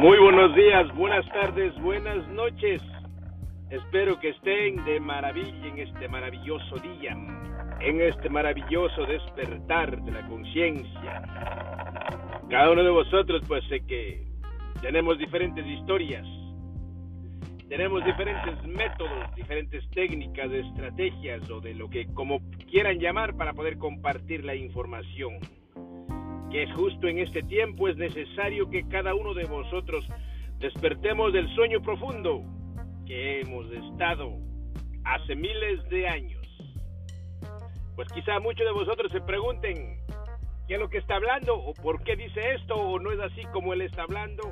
Muy buenos días, buenas tardes, buenas noches. Espero que estén de maravilla en este maravilloso día, en este maravilloso despertar de la conciencia. Cada uno de vosotros pues sé que tenemos diferentes historias, tenemos diferentes métodos, diferentes técnicas, estrategias o de lo que como quieran llamar para poder compartir la información. Que justo en este tiempo es necesario que cada uno de vosotros despertemos del sueño profundo que hemos estado hace miles de años. Pues quizá muchos de vosotros se pregunten qué es lo que está hablando o por qué dice esto o no es así como él está hablando.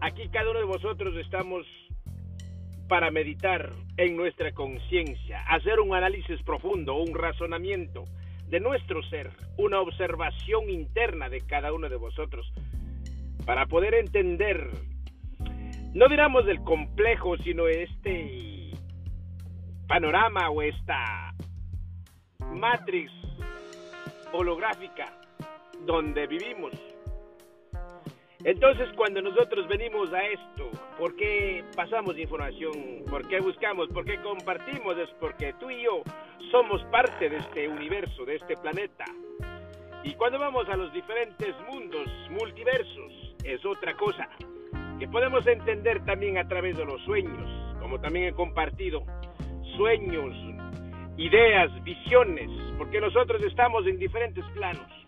Aquí cada uno de vosotros estamos para meditar en nuestra conciencia, hacer un análisis profundo, un razonamiento de nuestro ser, una observación interna de cada uno de vosotros, para poder entender, no diramos del complejo, sino este panorama o esta matrix holográfica donde vivimos entonces, cuando nosotros venimos a esto, ¿por qué pasamos información? ¿Por qué buscamos? ¿Por qué compartimos? Es porque tú y yo somos parte de este universo, de este planeta. Y cuando vamos a los diferentes mundos, multiversos, es otra cosa que podemos entender también a través de los sueños, como también he compartido, sueños, ideas, visiones, porque nosotros estamos en diferentes planos.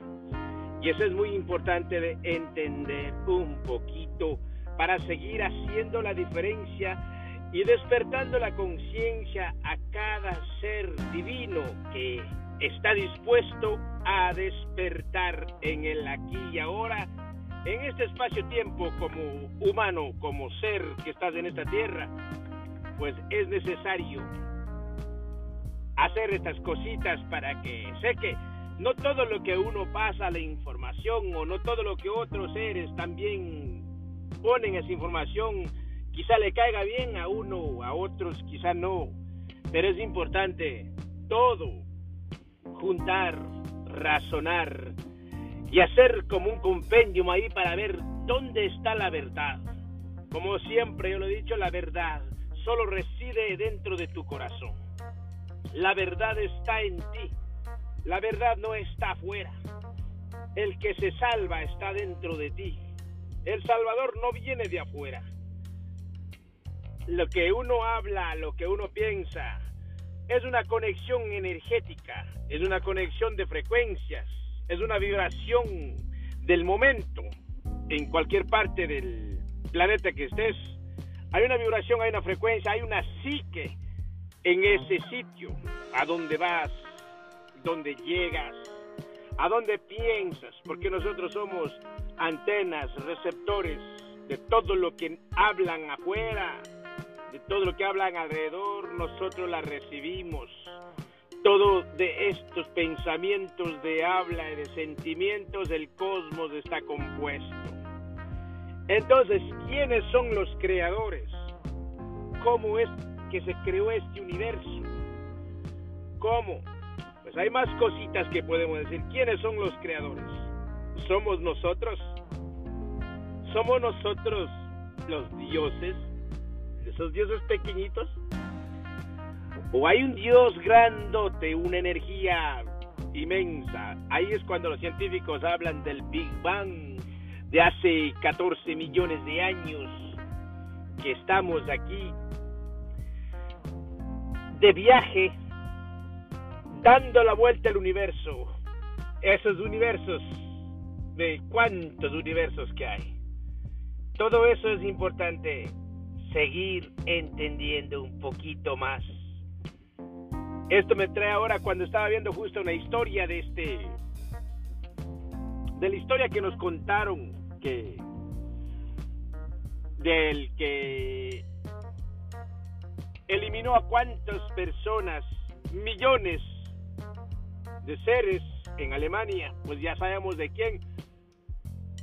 Y eso es muy importante de entender un poquito para seguir haciendo la diferencia y despertando la conciencia a cada ser divino que está dispuesto a despertar en el aquí y ahora, en este espacio-tiempo como humano, como ser que estás en esta tierra, pues es necesario hacer estas cositas para que sé que no todo lo que uno pasa la información o no todo lo que otros seres también ponen esa información quizá le caiga bien a uno, a otros quizá no, pero es importante todo juntar, razonar y hacer como un compendium ahí para ver dónde está la verdad. Como siempre yo lo he dicho, la verdad solo reside dentro de tu corazón. La verdad está en ti la verdad no está afuera. El que se salva está dentro de ti. El Salvador no viene de afuera. Lo que uno habla, lo que uno piensa, es una conexión energética, es una conexión de frecuencias, es una vibración del momento en cualquier parte del planeta que estés. Hay una vibración, hay una frecuencia, hay una psique en ese sitio a donde vas, dónde llegas, a dónde piensas, porque nosotros somos antenas, receptores de todo lo que hablan afuera, de todo lo que hablan alrededor, nosotros la recibimos. Todo de estos pensamientos de habla y de sentimientos del cosmos está compuesto. Entonces, ¿quiénes son los creadores? ¿Cómo es que se creó este universo? ¿Cómo? Pues hay más cositas que podemos decir. ¿Quiénes son los creadores? ¿Somos nosotros? ¿Somos nosotros los dioses? ¿Esos dioses pequeñitos? ¿O hay un dios grandote, una energía inmensa? Ahí es cuando los científicos hablan del Big Bang de hace 14 millones de años que estamos aquí de viaje dando la vuelta al universo. Esos universos, de cuántos universos que hay. Todo eso es importante seguir entendiendo un poquito más. Esto me trae ahora cuando estaba viendo justo una historia de este de la historia que nos contaron que del que eliminó a cuántas personas, millones de seres en Alemania, pues ya sabemos de quién.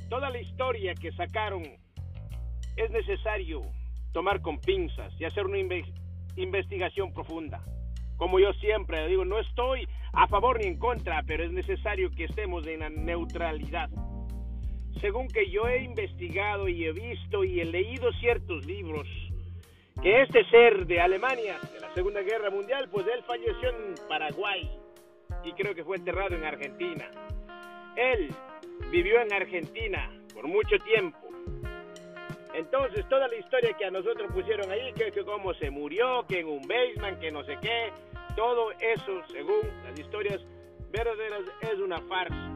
Toda la historia que sacaron es necesario tomar con pinzas y hacer una investigación profunda. Como yo siempre digo, no estoy a favor ni en contra, pero es necesario que estemos en la neutralidad. según que yo he investigado y he visto y he leído ciertos libros, que este ser de Alemania, de la Segunda Guerra Mundial, pues él falleció en Paraguay y creo que fue enterrado en Argentina. Él vivió en Argentina por mucho tiempo. Entonces, toda la historia que a nosotros pusieron ahí, que, que cómo se murió, que en un basement, que no sé qué, todo eso, según las historias verdaderas, es una farsa.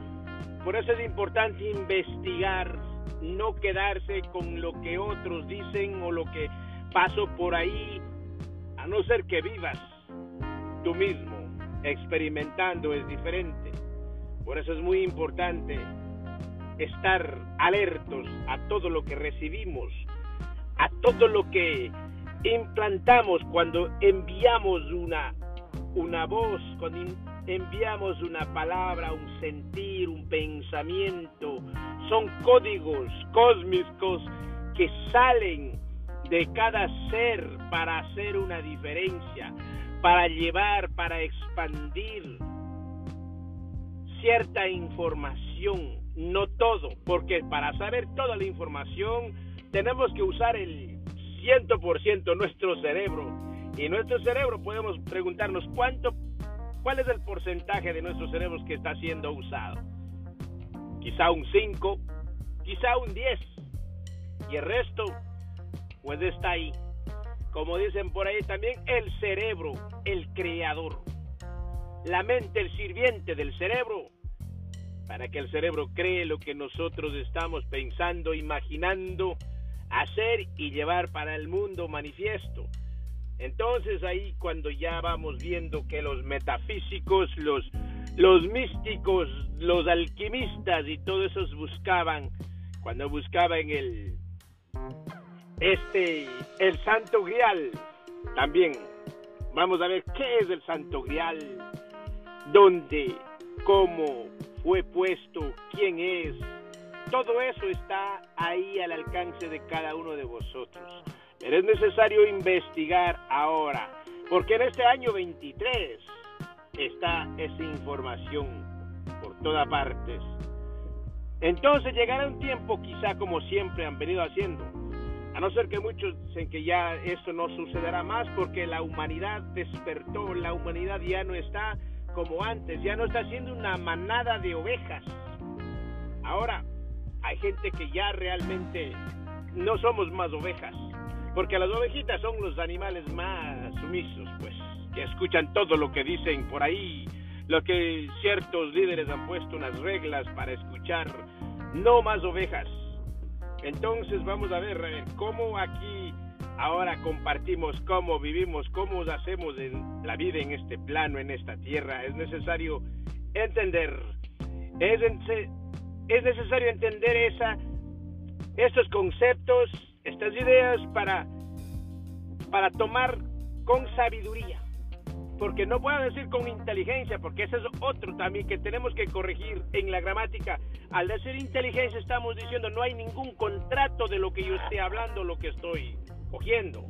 Por eso es importante investigar, no quedarse con lo que otros dicen o lo que pasó por ahí, a no ser que vivas tú mismo experimentando es diferente. Por eso es muy importante estar alertos a todo lo que recibimos, a todo lo que implantamos cuando enviamos una, una voz, cuando enviamos una palabra, un sentir, un pensamiento. Son códigos cósmicos que salen de cada ser para hacer una diferencia para llevar, para expandir cierta información, no todo, porque para saber toda la información tenemos que usar el 100% nuestro cerebro. Y nuestro cerebro podemos preguntarnos cuánto, cuál es el porcentaje de nuestros cerebros que está siendo usado. Quizá un 5, quizá un 10. Y el resto, pues está ahí como dicen por ahí también, el cerebro, el creador. La mente, el sirviente del cerebro, para que el cerebro cree lo que nosotros estamos pensando, imaginando, hacer y llevar para el mundo manifiesto. Entonces ahí cuando ya vamos viendo que los metafísicos, los, los místicos, los alquimistas y todos esos buscaban, cuando buscaban el, este, el Santo Grial, también. Vamos a ver qué es el Santo Grial, dónde, cómo fue puesto, quién es. Todo eso está ahí al alcance de cada uno de vosotros. Pero es necesario investigar ahora, porque en este año 23 está esa información por todas partes. Entonces llegará un tiempo, quizá como siempre han venido haciendo, a no ser que muchos dicen que ya eso no sucederá más porque la humanidad despertó, la humanidad ya no está como antes, ya no está siendo una manada de ovejas. Ahora hay gente que ya realmente no somos más ovejas, porque las ovejitas son los animales más sumisos, pues, que escuchan todo lo que dicen por ahí, lo que ciertos líderes han puesto unas reglas para escuchar, no más ovejas entonces vamos a ver cómo aquí ahora compartimos cómo vivimos, cómo hacemos la vida en este plano, en esta tierra. Es necesario entender, es, es necesario entender esa, estos conceptos, estas ideas para, para tomar con sabiduría porque no puedo decir con inteligencia, porque ese es otro también que tenemos que corregir en la gramática. Al decir inteligencia estamos diciendo no hay ningún contrato de lo que yo esté hablando, lo que estoy cogiendo,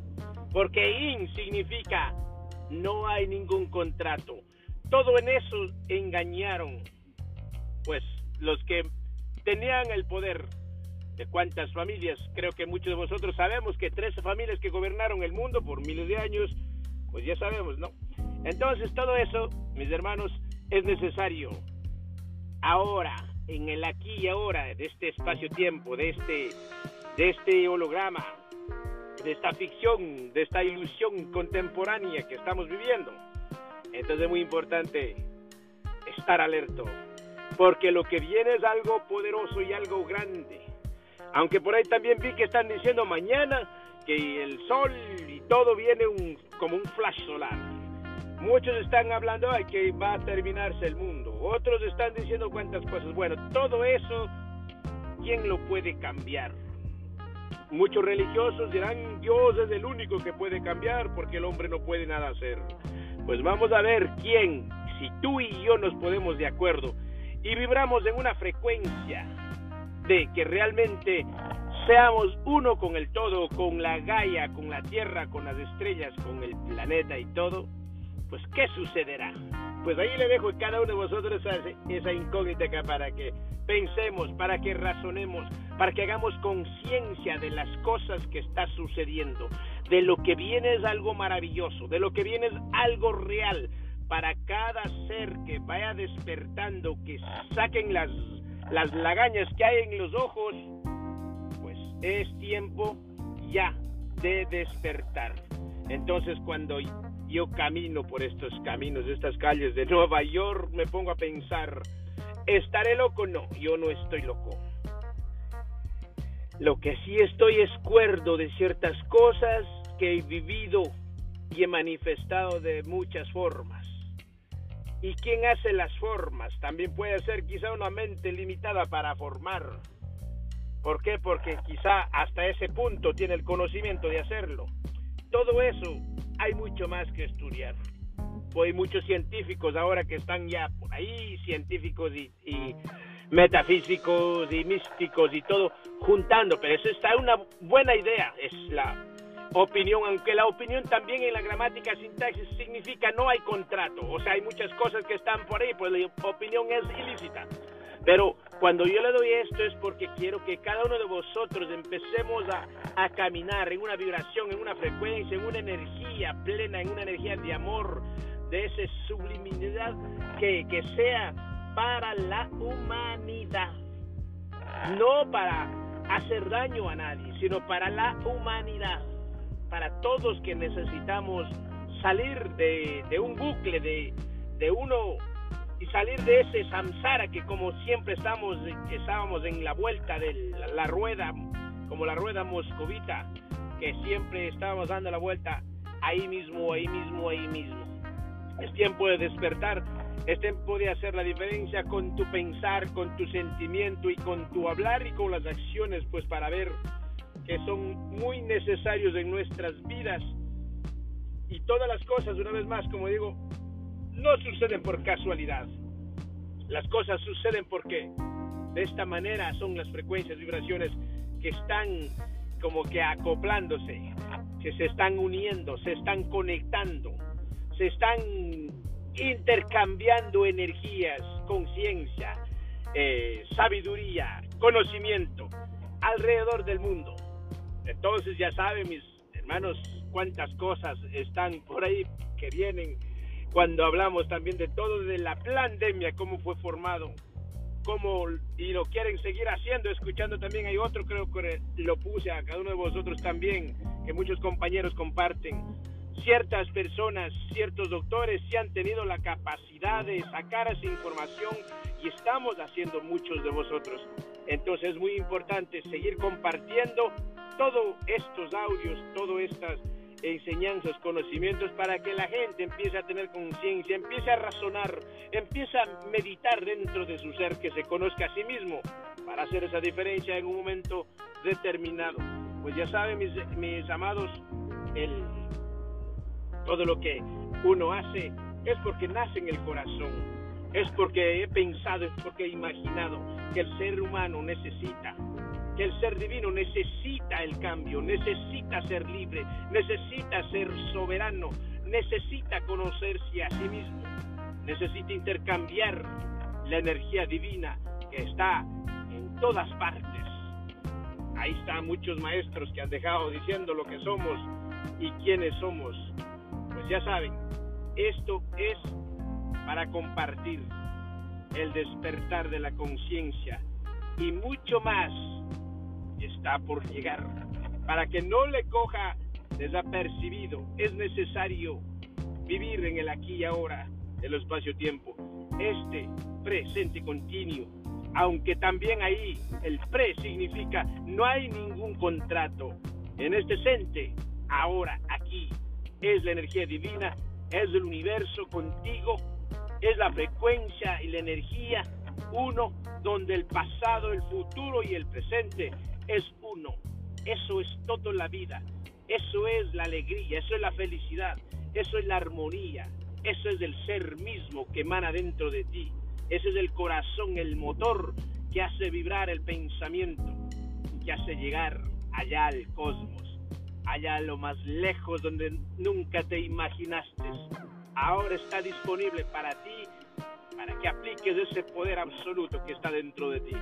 porque in significa no hay ningún contrato. Todo en eso engañaron, pues los que tenían el poder de cuántas familias, creo que muchos de vosotros sabemos que tres familias que gobernaron el mundo por miles de años, pues ya sabemos, ¿no? Entonces todo eso, mis hermanos, es necesario ahora, en el aquí y ahora, de este espacio-tiempo, de este, de este holograma, de esta ficción, de esta ilusión contemporánea que estamos viviendo. Entonces es muy importante estar alerto, porque lo que viene es algo poderoso y algo grande. Aunque por ahí también vi que están diciendo mañana que el sol y todo viene como un flash solar. Muchos están hablando de que va a terminarse el mundo. Otros están diciendo cuántas cosas. Bueno, todo eso, ¿quién lo puede cambiar? Muchos religiosos dirán, Dios es el único que puede cambiar porque el hombre no puede nada hacer. Pues vamos a ver quién, si tú y yo nos podemos de acuerdo y vibramos en una frecuencia de que realmente seamos uno con el todo, con la Gaia, con la Tierra, con las estrellas, con el planeta y todo, pues ¿qué sucederá? Pues ahí le dejo a cada uno de vosotros esa, incógnita para que pensemos, para que razonemos, para que hagamos conciencia de las cosas que está sucediendo, de lo que viene es algo maravilloso, de lo que viene es algo real, para cada ser que vaya despertando, que saquen las, las lagañas que hay en los ojos, pues es tiempo ya de despertar. Entonces cuando yo camino por estos caminos, estas calles de Nueva York, me pongo a pensar, ¿estaré loco? No, yo no estoy loco. Lo que sí estoy es cuerdo de ciertas cosas que he vivido y he manifestado de muchas formas. ¿Y quién hace las formas? También puede ser quizá una mente limitada para formar. ¿Por qué? Porque quizá hasta ese punto tiene el conocimiento de hacerlo. Todo eso hay mucho más que estudiar. Pues hay muchos científicos ahora que están ya por ahí, científicos y, y metafísicos y místicos y todo juntando, pero eso está una buena idea, es la opinión, aunque la opinión también en la gramática sintaxis significa no hay contrato, o sea, hay muchas cosas que están por ahí, pues la opinión es ilícita. Pero cuando yo le doy esto es porque quiero que cada uno de vosotros empecemos a, caminar en una vibración, en una frecuencia, en una energía plena, en una energía de amor, de esa subliminidad que, que sea para la humanidad, no para hacer daño a nadie, sino para la humanidad. Para todos que necesitamos salir de, un bucle, de, de, uno y salir de ese samsara que como siempre estamos, estábamos en la vuelta de la, rueda, como la rueda moscovita, que siempre estábamos dando la vuelta ahí mismo, ahí mismo, ahí mismo. Es tiempo de despertar, es tiempo de hacer la diferencia con tu pensar, con tu sentimiento y con tu hablar y con las acciones, pues para ver que son muy necesarios en nuestras vidas. Y todas las cosas, una vez más, como digo, no suceden por casualidad. Las cosas suceden porque de esta manera son las frecuencias, vibraciones que están como que acoplándose, que se están uniendo, se están conectando, se están intercambiando energías, conciencia, eh, sabiduría, conocimiento alrededor del mundo. Entonces ya saben mis hermanos cuántas cosas están por ahí que vienen cuando hablamos también de todo de la pandemia, cómo fue formado, cómo y lo quieren seguir haciendo, escuchando también hay otro creo que lo puse a cada uno de vosotros también, que muchos compañeros comparten. Ciertas personas, ciertos doctores sí han tenido la capacidad de sacar esa información y estamos haciendo muchos de vosotros. Entonces es muy importante seguir compartiendo todos estos audios, todas estas enseñanzas, conocimientos, para que la gente empiece a tener conciencia, empiece a razonar, empiece a meditar dentro de su ser, que se conozca a sí mismo, para hacer esa diferencia en un momento determinado. Pues ya saben, mis, mis amados, el, todo lo que uno hace es porque nace en el corazón, es porque he pensado, es porque he imaginado que el ser humano necesita el ser divino necesita el cambio, necesita ser libre, necesita ser soberano, necesita conocerse a sí mismo, necesita intercambiar la energía divina que está en todas partes. Ahí están muchos maestros que han dejado diciendo lo que somos y quiénes somos. Pues ya saben, esto es para compartir el despertar de la conciencia y mucho más está por llegar. Para que no le coja desapercibido, es necesario vivir en el aquí y ahora del espacio-tiempo. Este presente continuo, aunque también ahí el pre significa no hay ningún contrato. En este sente, ahora, aquí, es la energía divina, es el universo contigo, es la frecuencia y la energía uno donde el pasado, el futuro y el presente es uno. Eso es todo la vida. Eso es la alegría, eso es la felicidad, eso es la armonía, eso es el ser mismo que emana dentro de ti. Ese es el corazón, el motor que hace vibrar el pensamiento, que hace llegar allá al cosmos, allá a lo más lejos donde nunca te imaginaste. ahora está disponible para ti, para que apliques ese poder absoluto que está dentro de ti.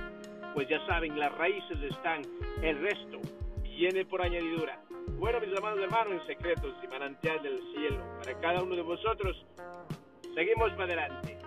Pues ya saben, las raíces están, el resto viene por añadidura. Bueno, mis amados hermanos, en secretos y manantial del cielo, para cada uno de vosotros, seguimos para adelante.